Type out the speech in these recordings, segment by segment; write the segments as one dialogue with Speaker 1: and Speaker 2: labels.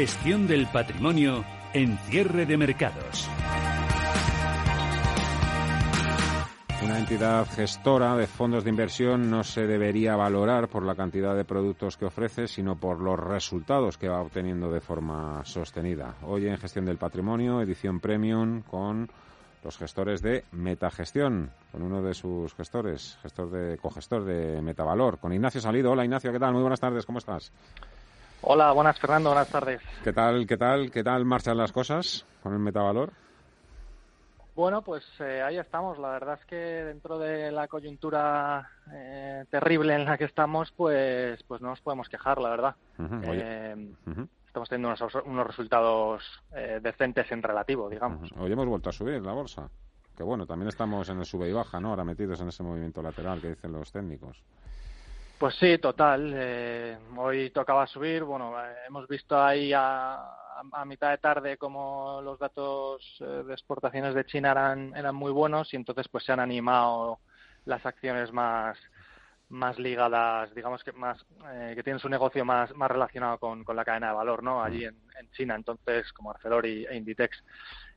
Speaker 1: Gestión del patrimonio en cierre de mercados.
Speaker 2: Una entidad gestora de fondos de inversión no se debería valorar por la cantidad de productos que ofrece, sino por los resultados que va obteniendo de forma sostenida. Hoy en Gestión del Patrimonio, edición premium con los gestores de Metagestión, con uno de sus gestores, gestor de cogestor de Metavalor, con Ignacio Salido. Hola Ignacio, ¿qué tal? Muy buenas tardes, ¿cómo estás?
Speaker 3: Hola, buenas Fernando, buenas tardes.
Speaker 2: ¿Qué tal, qué tal, qué tal marchan las cosas con el Metavalor?
Speaker 3: Bueno, pues eh, ahí estamos. La verdad es que dentro de la coyuntura eh, terrible en la que estamos, pues, pues no nos podemos quejar, la verdad. Eh, Estamos teniendo unos, unos resultados eh, decentes en relativo, digamos.
Speaker 2: Hoy hemos vuelto a subir la bolsa. Que bueno, también estamos en el sube y baja, ¿no? Ahora metidos en ese movimiento lateral que dicen los técnicos.
Speaker 3: Pues sí, total. eh, hoy tocaba subir. Bueno, eh, hemos visto ahí a, a- mitad de tarde como los datos eh, de exportaciones de China eran, eran muy buenos y entonces pues se han animado las acciones más más ligadas, digamos que más eh, que tienen su negocio más más relacionado con, con la cadena de valor, ¿no? Allí en, en China, entonces como Arcelor y, e Inditex.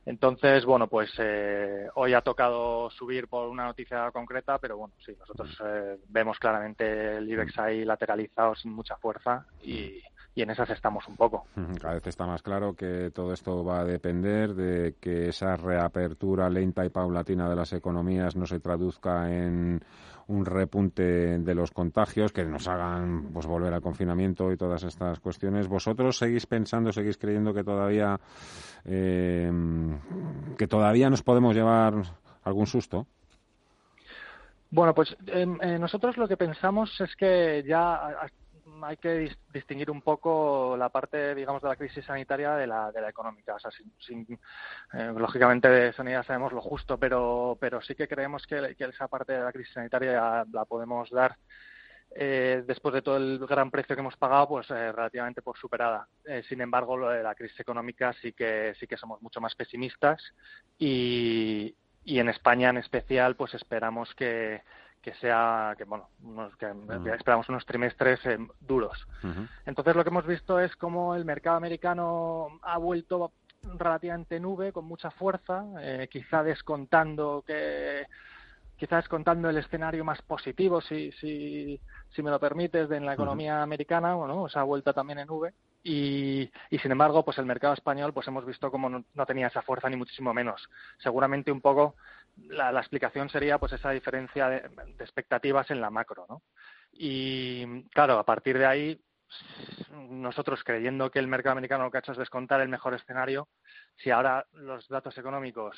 Speaker 3: Entonces, bueno, pues eh, hoy ha tocado subir por una noticia concreta, pero bueno, sí, nosotros eh, vemos claramente el IBEX ahí lateralizado sin mucha fuerza y, y en esas estamos un poco.
Speaker 2: Cada vez está más claro que todo esto va a depender de que esa reapertura lenta y paulatina de las economías no se traduzca en un repunte de los contagios que nos hagan pues volver al confinamiento y todas estas cuestiones. ¿Vosotros seguís pensando, seguís creyendo que todavía eh, que todavía nos podemos llevar algún susto?
Speaker 3: Bueno, pues em, eh, nosotros lo que pensamos es que ya hay que dis- distinguir un poco la parte, digamos, de la crisis sanitaria de la, de la económica. O sea, sin, sin- eh, lógicamente de sanidad sabemos lo justo, pero, pero sí que creemos que, esa parte de la crisis sanitaria la podemos dar eh, después de todo el gran precio que hemos pagado, pues eh, relativamente por superada. Eh, sin embargo, lo de la crisis económica sí que sí que somos mucho más pesimistas y, y en España en especial, pues esperamos que, que sea que bueno, unos, que esperamos unos trimestres eh, duros. Entonces lo que hemos visto es cómo el mercado americano ha vuelto relativamente nube con mucha fuerza, eh, quizá descontando que quizá descontando el escenario más positivo, si, si, si me lo permites, de en la economía americana, bueno, esa vuelta también en nube. Y, y sin embargo, pues el mercado español, pues hemos visto cómo no, no tenía esa fuerza ni muchísimo menos. Seguramente un poco la, la explicación sería pues esa diferencia de, expectativas en la macro, ¿no? Y claro, a partir de ahí, nosotros creyendo que el mercado americano lo que ha hecho es descontar el mejor escenario, si ahora los datos económicos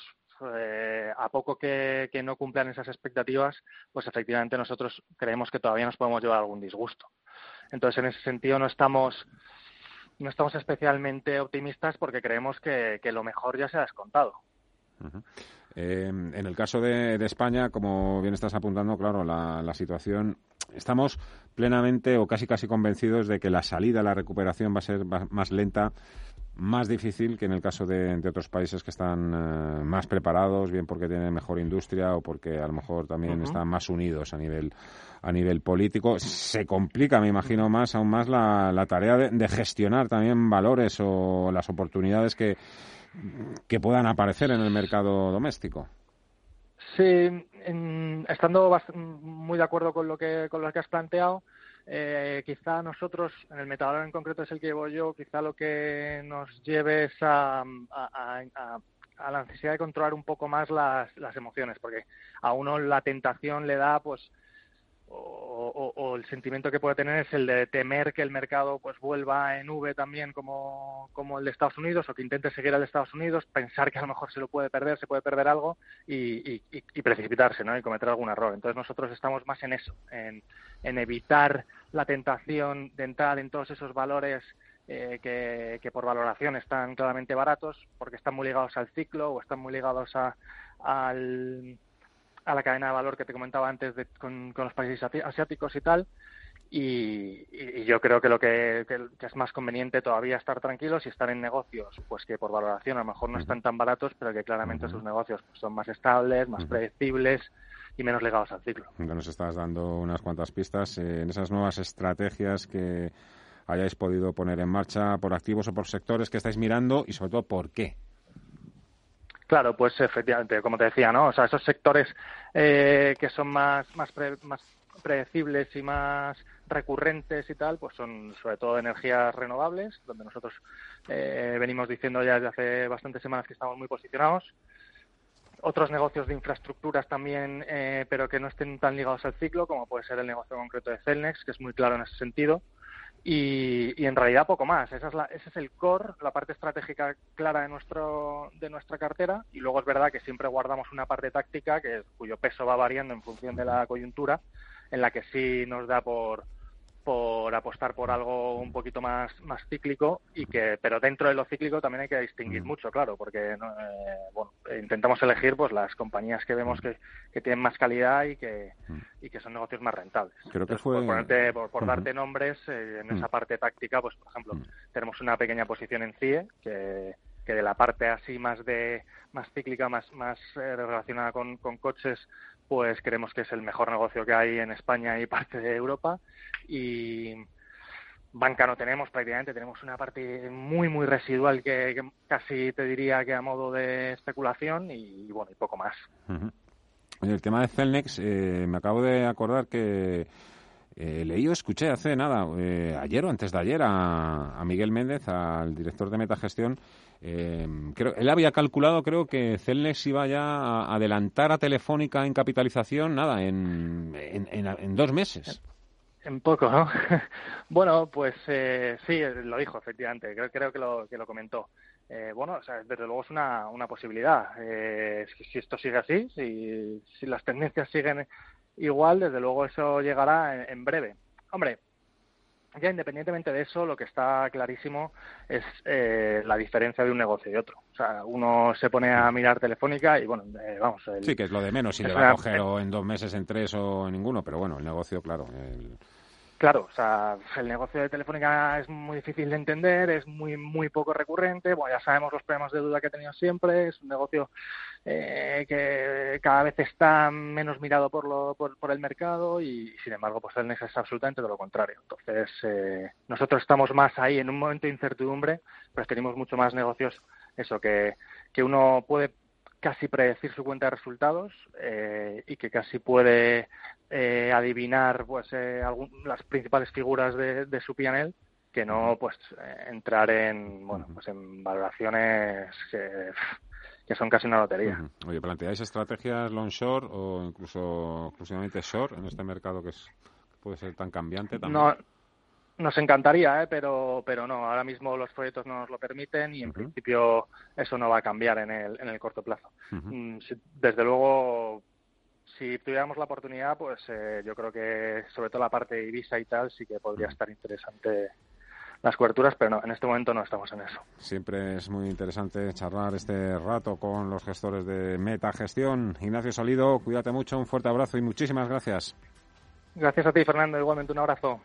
Speaker 3: eh, a poco que, no cumplan esas expectativas, pues efectivamente nosotros creemos que todavía nos podemos llevar algún disgusto. Entonces, en ese sentido, no estamos no estamos especialmente optimistas porque creemos que, que lo mejor ya se ha descontado.
Speaker 2: Uh. Eh, en el caso de, de, España, como bien estás apuntando, claro, la, la, situación, estamos plenamente o casi casi convencidos de que la salida, la recuperación va a ser más lenta, más difícil que en el caso de, de otros países que están eh, más preparados, bien porque tienen mejor industria o porque a lo mejor también uh -huh. están más unidos a nivel a nivel político. Se complica, me imagino, más aún más la, la tarea de, de gestionar también valores o las oportunidades que que puedan aparecer en el mercado doméstico.
Speaker 3: Sí, en, estando muy de acuerdo con lo que con lo que has planteado, eh, quizá nosotros, en el metavalor en concreto es el que llevo yo, quizá lo que nos lleve es a, a, a, a la necesidad de controlar un poco más las, las, emociones, porque a uno la tentación le da, pues, o, el sentimiento que puede tener es el de temer que el mercado pues vuelva en V también como, como el de Estados Unidos o que intente seguir al de Estados Unidos, pensar que a lo mejor se lo puede perder, se puede perder algo y, y, y precipitarse ¿no? y cometer algún error. Entonces nosotros estamos más en eso, en, en evitar la tentación de entrar en todos esos valores eh, que, que, por valoración están claramente baratos porque están muy ligados al ciclo o están muy ligados a, al a la cadena de valor que te comentaba antes de, con, con, los países asiáticos y tal. Y, y yo creo que lo que, que, que, es más conveniente todavía estar tranquilos y estar en negocios, pues que por valoración a lo mejor no están tan baratos, pero que claramente uh -huh. sus negocios pues, son más estables, más uh -huh. predecibles y menos ligados al ciclo.
Speaker 2: Nos estás dando unas cuantas pistas eh, en esas nuevas estrategias que hayáis podido poner en marcha por activos o por sectores que estáis mirando y sobre todo por qué.
Speaker 3: Claro, pues efectivamente, como te decía, ¿no? O sea, esos sectores eh, que son más, más, pre, más predecibles y más recurrentes y tal, pues son sobre todo energías renovables, donde nosotros eh, venimos diciendo ya desde hace bastantes semanas que estamos muy posicionados. Otros negocios de infraestructuras también, eh, pero que no estén tan ligados al ciclo, como puede ser el negocio concreto de Celnex, que es muy claro en ese sentido. Y, y, en realidad poco más. Esa es la, ese es el core, la parte estratégica clara de nuestro de nuestra cartera. Y luego es verdad que siempre guardamos una parte táctica que cuyo peso va variando en función de la coyuntura, en la que sí nos da por por apostar por algo un poquito más más cíclico y que pero dentro de lo cíclico también hay que distinguir mm. mucho claro porque eh, bueno intentamos elegir pues las compañías que vemos que, que tienen más calidad y que mm. y que son negocios más rentables.
Speaker 2: Creo que
Speaker 3: Entonces,
Speaker 2: fue
Speaker 3: por, ponerte, por, por darte nombres eh, en esa parte táctica pues por ejemplo tenemos una pequeña posición en CIE que que de la parte así más de más cíclica más más eh, relacionada con, con coches pues creemos que es el mejor negocio que hay en España y parte de Europa y banca no tenemos prácticamente, tenemos una parte muy muy residual que, que casi te diría que a modo de especulación y bueno, y poco más.
Speaker 2: El tema de Celnex, eh, me acabo de acordar que eh, leí o escuché hace nada, eh, ayer o antes de ayer, a, a Miguel Méndez, al director de Metagestión, eh, creo, él había calculado, creo que Celnex iba ya a adelantar a Telefónica en capitalización, nada, en, en, en, en dos meses.
Speaker 3: En poco, ¿no? bueno, pues eh, sí, lo dijo, efectivamente, creo, que, lo, que lo comentó. Eh, bueno, desde luego es una, una posibilidad. Eh, si, si, esto sigue así, si, si las tendencias siguen igual, desde luego eso llegará en, en breve. Hombre, ya independientemente de eso, lo que está clarísimo es eh, la diferencia de un negocio y otro. O sea, uno se pone a mirar Telefónica y, bueno, eh, vamos. El,
Speaker 2: sí, que es lo de menos, si le va a coger o en dos meses, en tres o en ninguno, pero bueno, el negocio, claro. El...
Speaker 3: Claro, o sea, el negocio de Telefónica es muy difícil de entender, es muy muy poco recurrente, bueno, ya sabemos los problemas de duda que ha tenido siempre, es un negocio eh, que cada vez está menos mirado por, lo, por, por el mercado y, sin embargo, pues el es absolutamente lo contrario. Entonces, eh, nosotros estamos más ahí en un momento de incertidumbre, pero tenemos mucho más negocios, eso, que, que uno puede casi predecir su cuenta de resultados eh, y que casi puede eh, adivinar pues eh, algún, las principales figuras de, de su PNL que no pues entrar en bueno pues en valoraciones que, que son casi una lotería.
Speaker 2: Uh -huh. Oye, ¿planteáis estrategias long short o incluso exclusivamente short en este mercado que es puede ser tan cambiante también?
Speaker 3: No, nos encantaría, ¿eh? pero, pero no, ahora mismo los proyectos no nos lo permiten y en uh -huh. principio eso no va a cambiar en el, en el corto plazo. Uh -huh. Desde luego, si tuviéramos la oportunidad, pues eh, yo creo que sobre todo la parte de Ibiza y tal sí que podría estar interesante las coberturas, pero no, en este momento no estamos en eso.
Speaker 2: Siempre es muy interesante charlar este rato con los gestores de Meta Gestión. Ignacio Salido, cuídate mucho, un fuerte abrazo y muchísimas gracias.
Speaker 3: Gracias a ti, Fernando. Igualmente un abrazo.